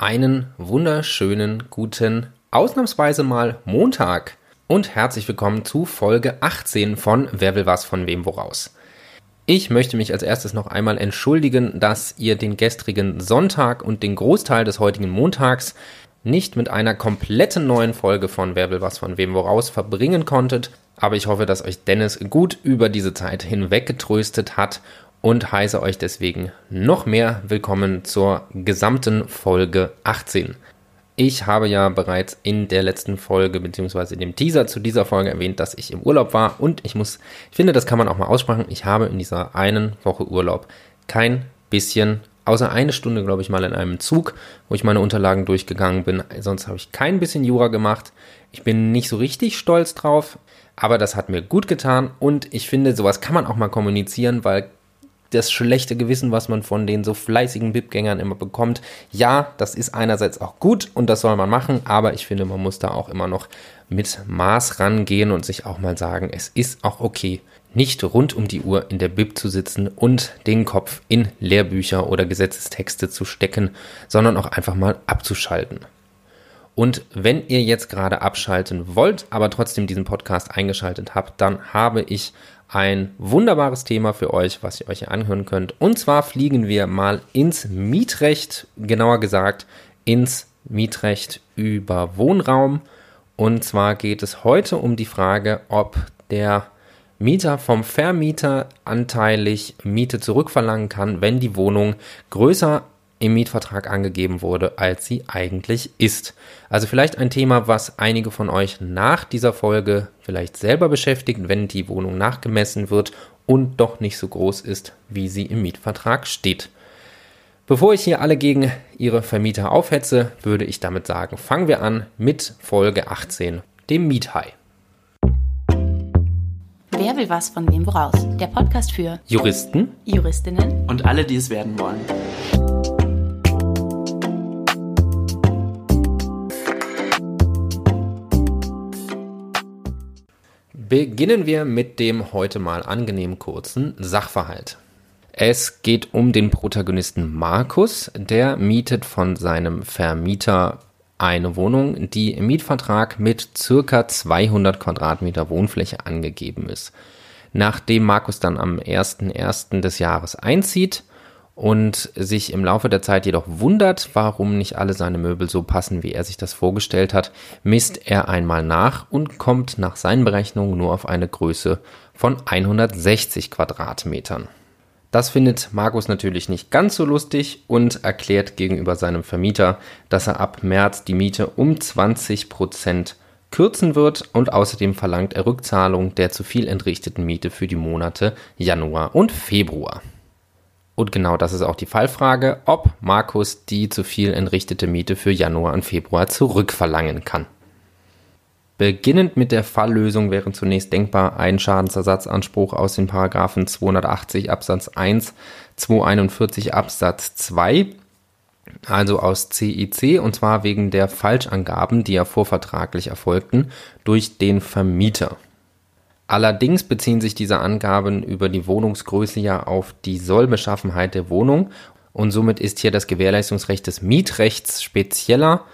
Einen wunderschönen guten, ausnahmsweise mal Montag und herzlich willkommen zu Folge 18 von Wer will was von wem woraus. Ich möchte mich als erstes noch einmal entschuldigen, dass ihr den gestrigen Sonntag und den Großteil des heutigen Montags nicht mit einer kompletten neuen Folge von Wer will was von wem woraus verbringen konntet, aber ich hoffe, dass euch Dennis gut über diese Zeit hinweg getröstet hat und heiße euch deswegen noch mehr willkommen zur gesamten Folge 18. Ich habe ja bereits in der letzten Folge beziehungsweise in dem Teaser zu dieser Folge erwähnt, dass ich im Urlaub war und ich muss, ich finde, das kann man auch mal aussprechen. Ich habe in dieser einen Woche Urlaub kein bisschen, außer eine Stunde, glaube ich, mal in einem Zug, wo ich meine Unterlagen durchgegangen bin. Sonst habe ich kein bisschen Jura gemacht. Ich bin nicht so richtig stolz drauf, aber das hat mir gut getan und ich finde, sowas kann man auch mal kommunizieren, weil das schlechte Gewissen, was man von den so fleißigen BIP-Gängern immer bekommt. Ja, das ist einerseits auch gut und das soll man machen, aber ich finde, man muss da auch immer noch mit Maß rangehen und sich auch mal sagen, es ist auch okay, nicht rund um die Uhr in der Bib zu sitzen und den Kopf in Lehrbücher oder Gesetzestexte zu stecken, sondern auch einfach mal abzuschalten. Und wenn ihr jetzt gerade abschalten wollt, aber trotzdem diesen Podcast eingeschaltet habt, dann habe ich ein wunderbares Thema für euch, was ihr euch hier anhören könnt. Und zwar fliegen wir mal ins Mietrecht, genauer gesagt ins Mietrecht über Wohnraum. Und zwar geht es heute um die Frage, ob der Mieter vom Vermieter anteilig Miete zurückverlangen kann, wenn die Wohnung größer im Mietvertrag angegeben wurde, als sie eigentlich ist. Also vielleicht ein Thema, was einige von euch nach dieser Folge vielleicht selber beschäftigt, wenn die Wohnung nachgemessen wird und doch nicht so groß ist, wie sie im Mietvertrag steht. Bevor ich hier alle gegen ihre Vermieter aufhetze, würde ich damit sagen, fangen wir an mit Folge 18, dem Miethai. Wer will was von wem woraus? Der Podcast für Juristen, Juristinnen und alle, die es werden wollen. Beginnen wir mit dem heute mal angenehm kurzen Sachverhalt. Es geht um den Protagonisten Markus, der mietet von seinem Vermieter eine Wohnung, die im Mietvertrag mit circa 200 Quadratmeter Wohnfläche angegeben ist. Nachdem Markus dann am 1.1. des Jahres einzieht, und sich im Laufe der Zeit jedoch wundert, warum nicht alle seine Möbel so passen, wie er sich das vorgestellt hat, misst er einmal nach und kommt nach seinen Berechnungen nur auf eine Größe von 160 Quadratmetern. Das findet Markus natürlich nicht ganz so lustig und erklärt gegenüber seinem Vermieter, dass er ab März die Miete um 20 Prozent kürzen wird und außerdem verlangt er Rückzahlung der zu viel entrichteten Miete für die Monate Januar und Februar. Und genau das ist auch die Fallfrage, ob Markus die zu viel entrichtete Miete für Januar und Februar zurückverlangen kann. Beginnend mit der Falllösung wäre zunächst denkbar ein Schadensersatzanspruch aus den Paragraphen 280 Absatz 1, 241 Absatz 2, also aus CIC, und zwar wegen der Falschangaben, die ja vorvertraglich erfolgten, durch den Vermieter. Allerdings beziehen sich diese Angaben über die Wohnungsgröße ja auf die Sollbeschaffenheit der Wohnung und somit ist hier das Gewährleistungsrecht des Mietrechts spezieller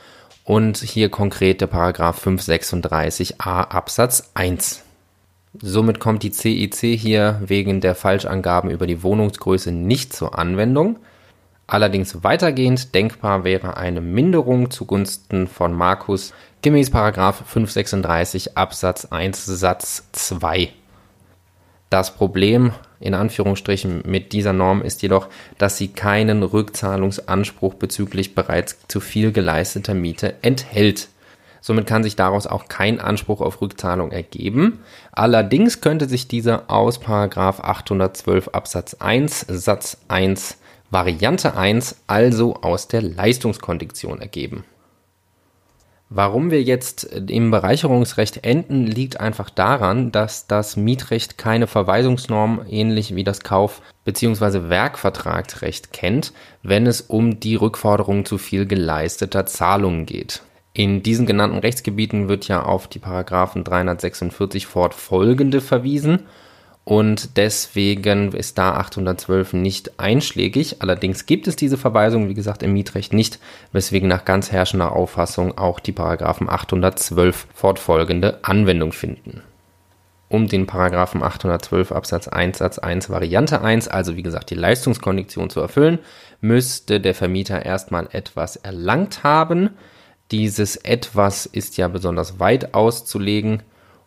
und hier konkret der Paragraph 536a Absatz 1. Somit kommt die CIC hier wegen der Falschangaben über die Wohnungsgröße nicht zur Anwendung. Allerdings weitergehend denkbar wäre eine Minderung zugunsten von Markus gemäß 536 Absatz 1 Satz 2. Das Problem in Anführungsstrichen mit dieser Norm ist jedoch, dass sie keinen Rückzahlungsanspruch bezüglich bereits zu viel geleisteter Miete enthält. Somit kann sich daraus auch kein Anspruch auf Rückzahlung ergeben. Allerdings könnte sich dieser aus 812 Absatz 1 Satz 1 Variante 1 also aus der Leistungskondition ergeben. Warum wir jetzt im Bereicherungsrecht enden, liegt einfach daran, dass das Mietrecht keine Verweisungsnorm ähnlich wie das Kauf- bzw. Werkvertragsrecht kennt, wenn es um die Rückforderung zu viel geleisteter Zahlungen geht. In diesen genannten Rechtsgebieten wird ja auf die Paragraphen 346 fortfolgende verwiesen und deswegen ist da 812 nicht einschlägig. Allerdings gibt es diese Verweisung, wie gesagt, im Mietrecht nicht, weswegen nach ganz herrschender Auffassung auch die Paragraphen 812 fortfolgende Anwendung finden. Um den Paragraphen 812 Absatz 1 Satz 1 Variante 1, also wie gesagt die Leistungskondition zu erfüllen, müsste der Vermieter erstmal etwas erlangt haben. Dieses etwas ist ja besonders weit auszulegen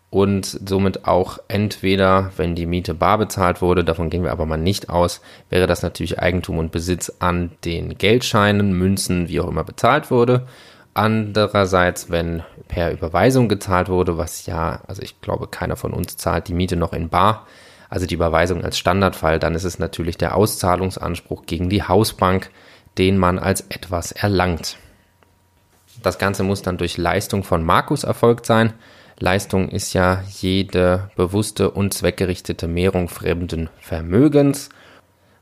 und somit auch entweder, wenn die Miete bar bezahlt wurde, davon gehen wir aber mal nicht aus, wäre das natürlich Eigentum und Besitz an den Geldscheinen, Münzen, wie auch immer bezahlt wurde. Andererseits, wenn per Überweisung gezahlt wurde, was ja, also ich glaube, keiner von uns zahlt die Miete noch in bar, also die Überweisung als Standardfall, dann ist es natürlich der Auszahlungsanspruch gegen die Hausbank, den man als etwas erlangt. Das Ganze muss dann durch Leistung von Markus erfolgt sein. Leistung ist ja jede bewusste und zweckgerichtete Mehrung fremden Vermögens.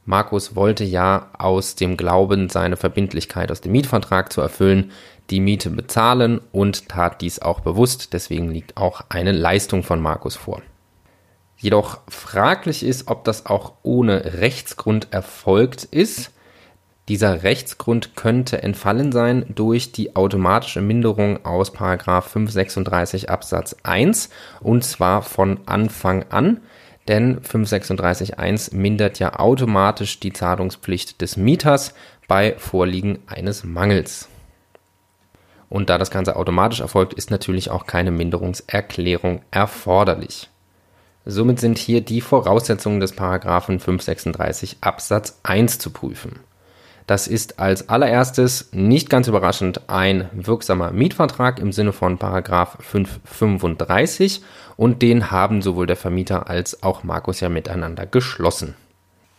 Markus wollte ja aus dem Glauben, seine Verbindlichkeit aus dem Mietvertrag zu erfüllen, die Miete bezahlen und tat dies auch bewusst. Deswegen liegt auch eine Leistung von Markus vor. Jedoch fraglich ist, ob das auch ohne Rechtsgrund erfolgt ist. Dieser Rechtsgrund könnte entfallen sein durch die automatische Minderung aus 536 Absatz 1 und zwar von Anfang an, denn 536.1 mindert ja automatisch die Zahlungspflicht des Mieters bei Vorliegen eines Mangels. Und da das Ganze automatisch erfolgt, ist natürlich auch keine Minderungserklärung erforderlich. Somit sind hier die Voraussetzungen des Paragraphen 536 Absatz 1 zu prüfen. Das ist als allererstes nicht ganz überraschend ein wirksamer Mietvertrag im Sinne von Paragraph 535 und den haben sowohl der Vermieter als auch Markus ja miteinander geschlossen.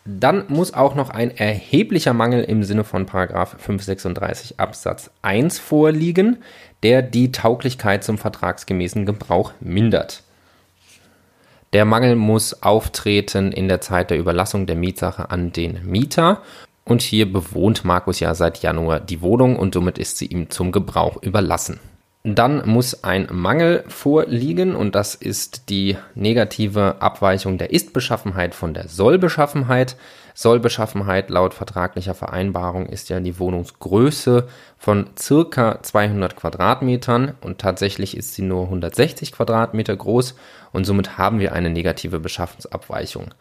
Dann muss auch noch ein erheblicher Mangel im Sinne von Paragraph 536 Absatz 1 vorliegen, der die Tauglichkeit zum vertragsgemäßen Gebrauch mindert. Der Mangel muss auftreten in der Zeit der Überlassung der Mietsache an den Mieter und hier bewohnt Markus ja seit Januar die Wohnung und somit ist sie ihm zum Gebrauch überlassen. Dann muss ein Mangel vorliegen und das ist die negative Abweichung der Ist-Beschaffenheit von der Soll-Beschaffenheit. Soll-Beschaffenheit laut vertraglicher Vereinbarung ist ja die Wohnungsgröße von circa 200 Quadratmetern und tatsächlich ist sie nur 160 Quadratmeter groß und somit haben wir eine negative Beschaffungsabweichung.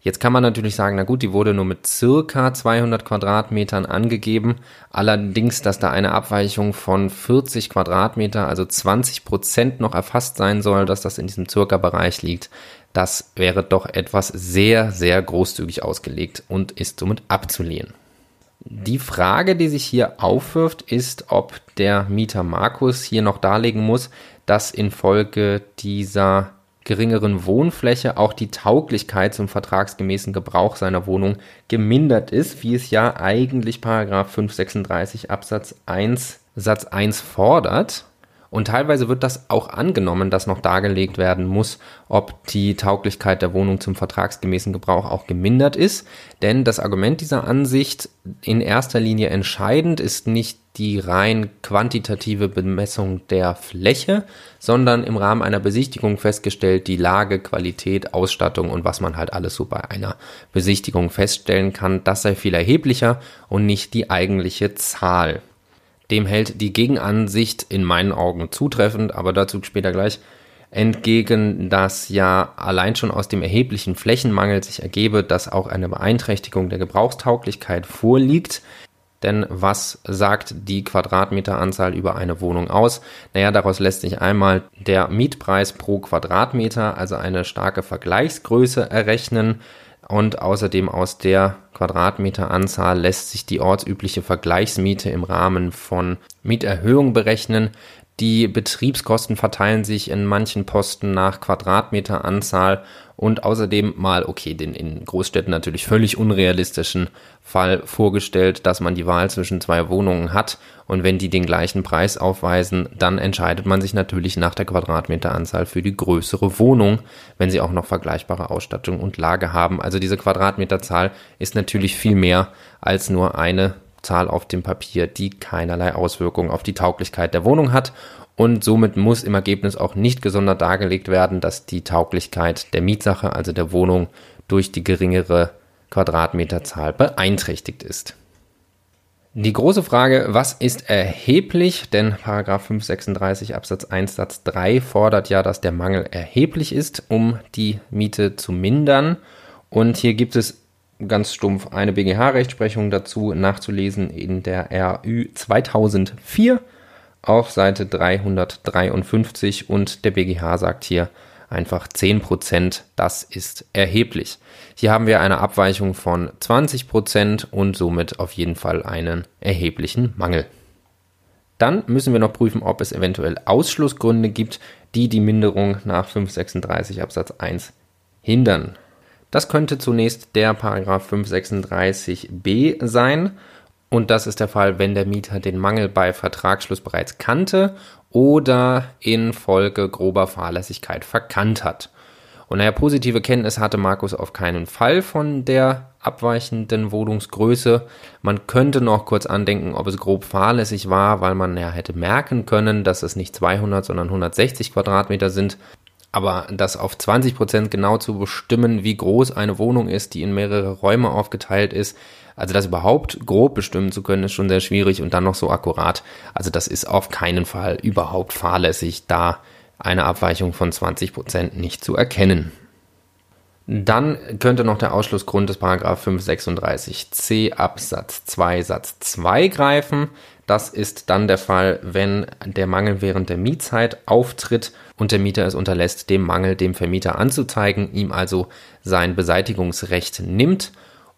Jetzt kann man natürlich sagen, na gut, die wurde nur mit circa 200 Quadratmetern angegeben. Allerdings, dass da eine Abweichung von 40 Quadratmeter, also 20 Prozent noch erfasst sein soll, dass das in diesem circa Bereich liegt, das wäre doch etwas sehr, sehr großzügig ausgelegt und ist somit abzulehnen. Die Frage, die sich hier aufwirft, ist, ob der Mieter Markus hier noch darlegen muss, dass infolge dieser geringeren Wohnfläche auch die Tauglichkeit zum vertragsgemäßen Gebrauch seiner Wohnung gemindert ist, wie es ja eigentlich Paragraph 536 Absatz 1 Satz 1 fordert. Und teilweise wird das auch angenommen, dass noch dargelegt werden muss, ob die Tauglichkeit der Wohnung zum vertragsgemäßen Gebrauch auch gemindert ist. Denn das Argument dieser Ansicht in erster Linie entscheidend ist nicht die rein quantitative Bemessung der Fläche, sondern im Rahmen einer Besichtigung festgestellt die Lage, Qualität, Ausstattung und was man halt alles so bei einer Besichtigung feststellen kann. Das sei viel erheblicher und nicht die eigentliche Zahl. Dem hält die Gegenansicht in meinen Augen zutreffend, aber dazu später gleich entgegen, dass ja allein schon aus dem erheblichen Flächenmangel sich ergebe, dass auch eine Beeinträchtigung der Gebrauchstauglichkeit vorliegt. Denn was sagt die Quadratmeteranzahl über eine Wohnung aus? Naja, daraus lässt sich einmal der Mietpreis pro Quadratmeter, also eine starke Vergleichsgröße errechnen. Und außerdem aus der Quadratmeteranzahl lässt sich die ortsübliche Vergleichsmiete im Rahmen von Mieterhöhung berechnen. Die Betriebskosten verteilen sich in manchen Posten nach Quadratmeteranzahl und außerdem mal, okay, den in Großstädten natürlich völlig unrealistischen Fall vorgestellt, dass man die Wahl zwischen zwei Wohnungen hat und wenn die den gleichen Preis aufweisen, dann entscheidet man sich natürlich nach der Quadratmeteranzahl für die größere Wohnung, wenn sie auch noch vergleichbare Ausstattung und Lage haben. Also diese Quadratmeterzahl ist natürlich viel mehr als nur eine Zahl auf dem Papier, die keinerlei Auswirkungen auf die Tauglichkeit der Wohnung hat und somit muss im Ergebnis auch nicht gesondert dargelegt werden, dass die Tauglichkeit der Mietsache, also der Wohnung, durch die geringere Quadratmeterzahl beeinträchtigt ist. Die große Frage, was ist erheblich? Denn Paragraph 536 Absatz 1 Satz 3 fordert ja, dass der Mangel erheblich ist, um die Miete zu mindern. Und hier gibt es ganz stumpf eine BGH-Rechtsprechung dazu nachzulesen in der RÜ 2004 auf Seite 353 und der BGH sagt hier einfach 10%, das ist erheblich. Hier haben wir eine Abweichung von 20% und somit auf jeden Fall einen erheblichen Mangel. Dann müssen wir noch prüfen, ob es eventuell Ausschlussgründe gibt, die die Minderung nach 536 Absatz 1 hindern. Das könnte zunächst der Paragraph 536b sein. Und das ist der Fall, wenn der Mieter den Mangel bei Vertragsschluss bereits kannte oder infolge grober Fahrlässigkeit verkannt hat. Und naja, positive Kenntnis hatte Markus auf keinen Fall von der abweichenden Wohnungsgröße. Man könnte noch kurz andenken, ob es grob fahrlässig war, weil man ja hätte merken können, dass es nicht 200, sondern 160 Quadratmeter sind. Aber das auf 20 Prozent genau zu bestimmen, wie groß eine Wohnung ist, die in mehrere Räume aufgeteilt ist, also das überhaupt grob bestimmen zu können, ist schon sehr schwierig und dann noch so akkurat. Also das ist auf keinen Fall überhaupt fahrlässig, da eine Abweichung von 20 Prozent nicht zu erkennen. Dann könnte noch der Ausschlussgrund des Paragraph 536c Absatz 2 Satz 2 greifen. Das ist dann der Fall, wenn der Mangel während der Mietzeit auftritt und der Mieter es unterlässt, dem Mangel dem Vermieter anzuzeigen, ihm also sein Beseitigungsrecht nimmt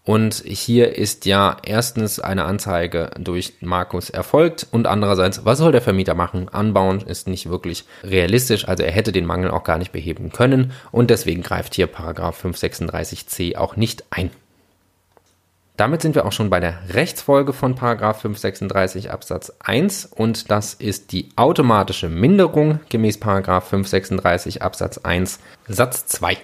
und hier ist ja erstens eine Anzeige durch Markus erfolgt und andererseits, was soll der Vermieter machen? Anbauen ist nicht wirklich realistisch, also er hätte den Mangel auch gar nicht beheben können und deswegen greift hier Paragraph 536c auch nicht ein. Damit sind wir auch schon bei der Rechtsfolge von Paragraph 536 Absatz 1 und das ist die automatische Minderung gemäß Paragraph 536 Absatz 1 Satz 2.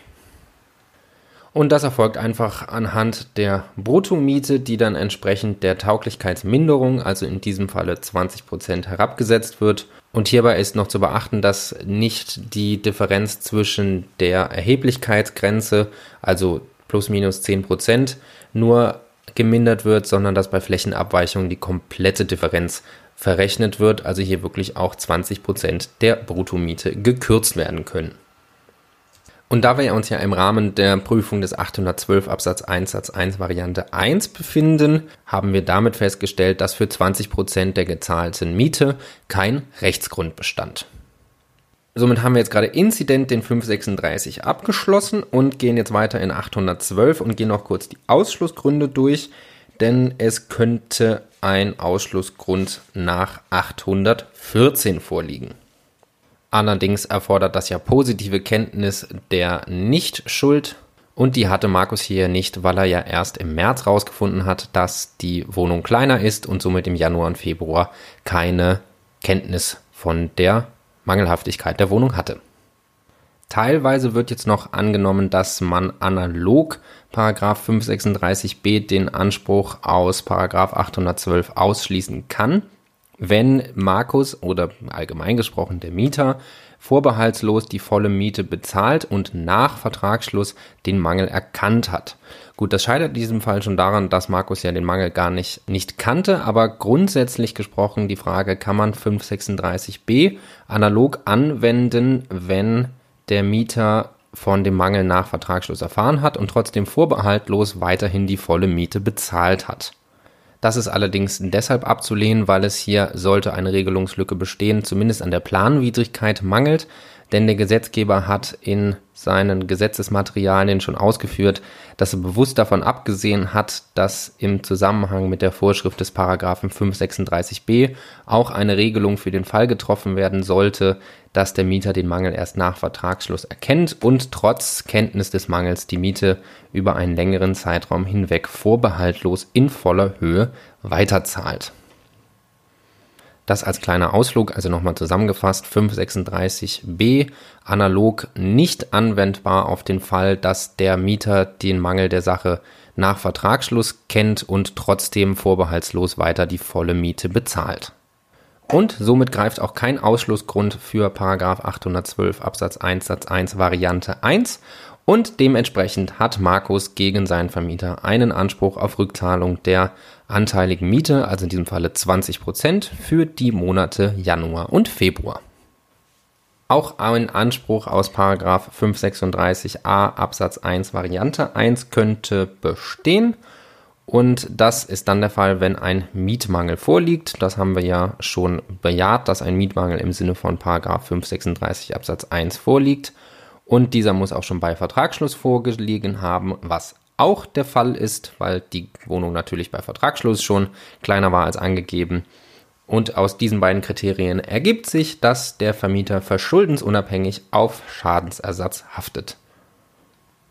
Und das erfolgt einfach anhand der Bruttomiete, die dann entsprechend der Tauglichkeitsminderung, also in diesem Falle 20% herabgesetzt wird. Und hierbei ist noch zu beachten, dass nicht die Differenz zwischen der Erheblichkeitsgrenze, also plus minus 10%, nur gemindert wird, sondern dass bei Flächenabweichungen die komplette Differenz verrechnet wird, also hier wirklich auch 20% der Bruttomiete gekürzt werden können. Und da wir uns ja im Rahmen der Prüfung des 812 Absatz 1 Satz 1 Variante 1 befinden, haben wir damit festgestellt, dass für 20 Prozent der gezahlten Miete kein Rechtsgrund bestand. Somit haben wir jetzt gerade Inzident den 536 abgeschlossen und gehen jetzt weiter in 812 und gehen noch kurz die Ausschlussgründe durch, denn es könnte ein Ausschlussgrund nach 814 vorliegen. Allerdings erfordert das ja positive Kenntnis der Nichtschuld und die hatte Markus hier nicht, weil er ja erst im März rausgefunden hat, dass die Wohnung kleiner ist und somit im Januar und Februar keine Kenntnis von der Mangelhaftigkeit der Wohnung hatte. Teilweise wird jetzt noch angenommen, dass man analog Paragraph 536b den Anspruch aus Paragraph 812 ausschließen kann wenn Markus oder allgemein gesprochen der Mieter vorbehaltslos die volle Miete bezahlt und nach Vertragsschluss den Mangel erkannt hat. Gut, das scheitert in diesem Fall schon daran, dass Markus ja den Mangel gar nicht, nicht kannte, aber grundsätzlich gesprochen die Frage, kann man 536b analog anwenden, wenn der Mieter von dem Mangel nach Vertragsschluss erfahren hat und trotzdem vorbehaltlos weiterhin die volle Miete bezahlt hat. Das ist allerdings deshalb abzulehnen, weil es hier, sollte eine Regelungslücke bestehen, zumindest an der Planwidrigkeit mangelt, denn der Gesetzgeber hat in seinen Gesetzesmaterialien schon ausgeführt, dass er bewusst davon abgesehen hat, dass im Zusammenhang mit der Vorschrift des Paragraphen 536b auch eine Regelung für den Fall getroffen werden sollte, dass der Mieter den Mangel erst nach Vertragsschluss erkennt und trotz Kenntnis des Mangels die Miete über einen längeren Zeitraum hinweg vorbehaltlos in voller Höhe weiterzahlt. Das als kleiner Ausflug, also nochmal zusammengefasst, 536b analog nicht anwendbar auf den Fall, dass der Mieter den Mangel der Sache nach Vertragsschluss kennt und trotzdem vorbehaltslos weiter die volle Miete bezahlt. Und somit greift auch kein Ausschlussgrund für 812 Absatz 1 Satz 1 Variante 1 und dementsprechend hat Markus gegen seinen Vermieter einen Anspruch auf Rückzahlung der anteiligen Miete, also in diesem Falle 20 Prozent, für die Monate Januar und Februar. Auch ein Anspruch aus 536a Absatz 1 Variante 1 könnte bestehen. Und das ist dann der Fall, wenn ein Mietmangel vorliegt. Das haben wir ja schon bejaht, dass ein Mietmangel im Sinne von 536 Absatz 1 vorliegt. Und dieser muss auch schon bei Vertragsschluss vorgelegen haben, was auch der Fall ist, weil die Wohnung natürlich bei Vertragsschluss schon kleiner war als angegeben. Und aus diesen beiden Kriterien ergibt sich, dass der Vermieter verschuldensunabhängig auf Schadensersatz haftet.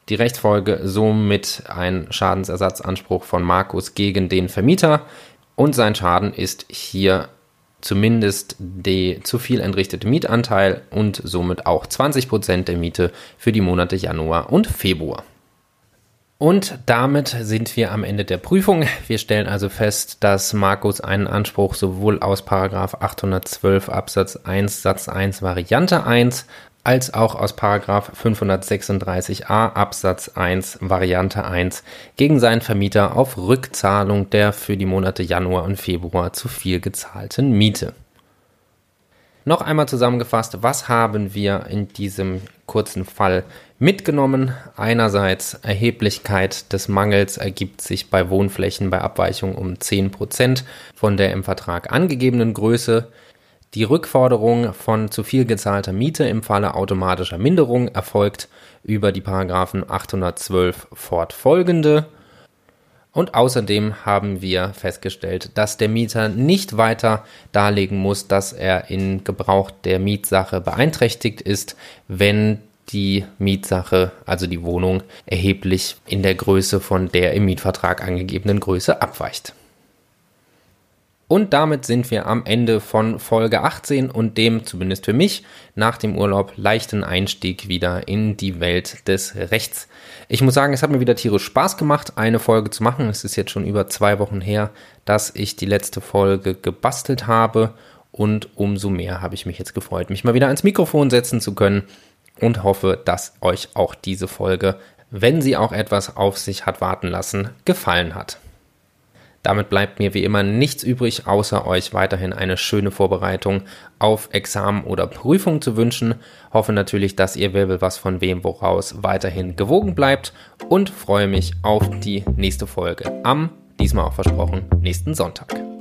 Die Rechtsfolge somit ein Schadensersatzanspruch von Markus gegen den Vermieter und sein Schaden ist hier zumindest der zu viel entrichtete Mietanteil und somit auch 20% der Miete für die Monate Januar und Februar. Und damit sind wir am Ende der Prüfung. Wir stellen also fest, dass Markus einen Anspruch sowohl aus 812 Absatz 1 Satz 1 Variante 1 als auch aus 536a Absatz 1 Variante 1 gegen seinen Vermieter auf Rückzahlung der für die Monate Januar und Februar zu viel gezahlten Miete. Noch einmal zusammengefasst, was haben wir in diesem kurzen Fall mitgenommen? Einerseits Erheblichkeit des Mangels ergibt sich bei Wohnflächen bei Abweichung um 10% von der im Vertrag angegebenen Größe. Die Rückforderung von zu viel gezahlter Miete im Falle automatischer Minderung erfolgt über die Paragraphen 812 fortfolgende und außerdem haben wir festgestellt, dass der Mieter nicht weiter darlegen muss, dass er in Gebrauch der Mietsache beeinträchtigt ist, wenn die Mietsache, also die Wohnung, erheblich in der Größe von der im Mietvertrag angegebenen Größe abweicht. Und damit sind wir am Ende von Folge 18 und dem, zumindest für mich, nach dem Urlaub leichten Einstieg wieder in die Welt des Rechts. Ich muss sagen, es hat mir wieder tierisch Spaß gemacht, eine Folge zu machen. Es ist jetzt schon über zwei Wochen her, dass ich die letzte Folge gebastelt habe. Und umso mehr habe ich mich jetzt gefreut, mich mal wieder ans Mikrofon setzen zu können und hoffe, dass euch auch diese Folge, wenn sie auch etwas auf sich hat warten lassen, gefallen hat. Damit bleibt mir wie immer nichts übrig, außer euch weiterhin eine schöne Vorbereitung auf Examen oder Prüfung zu wünschen. Hoffe natürlich, dass ihr will was von wem woraus weiterhin gewogen bleibt und freue mich auf die nächste Folge am, diesmal auch versprochen, nächsten Sonntag.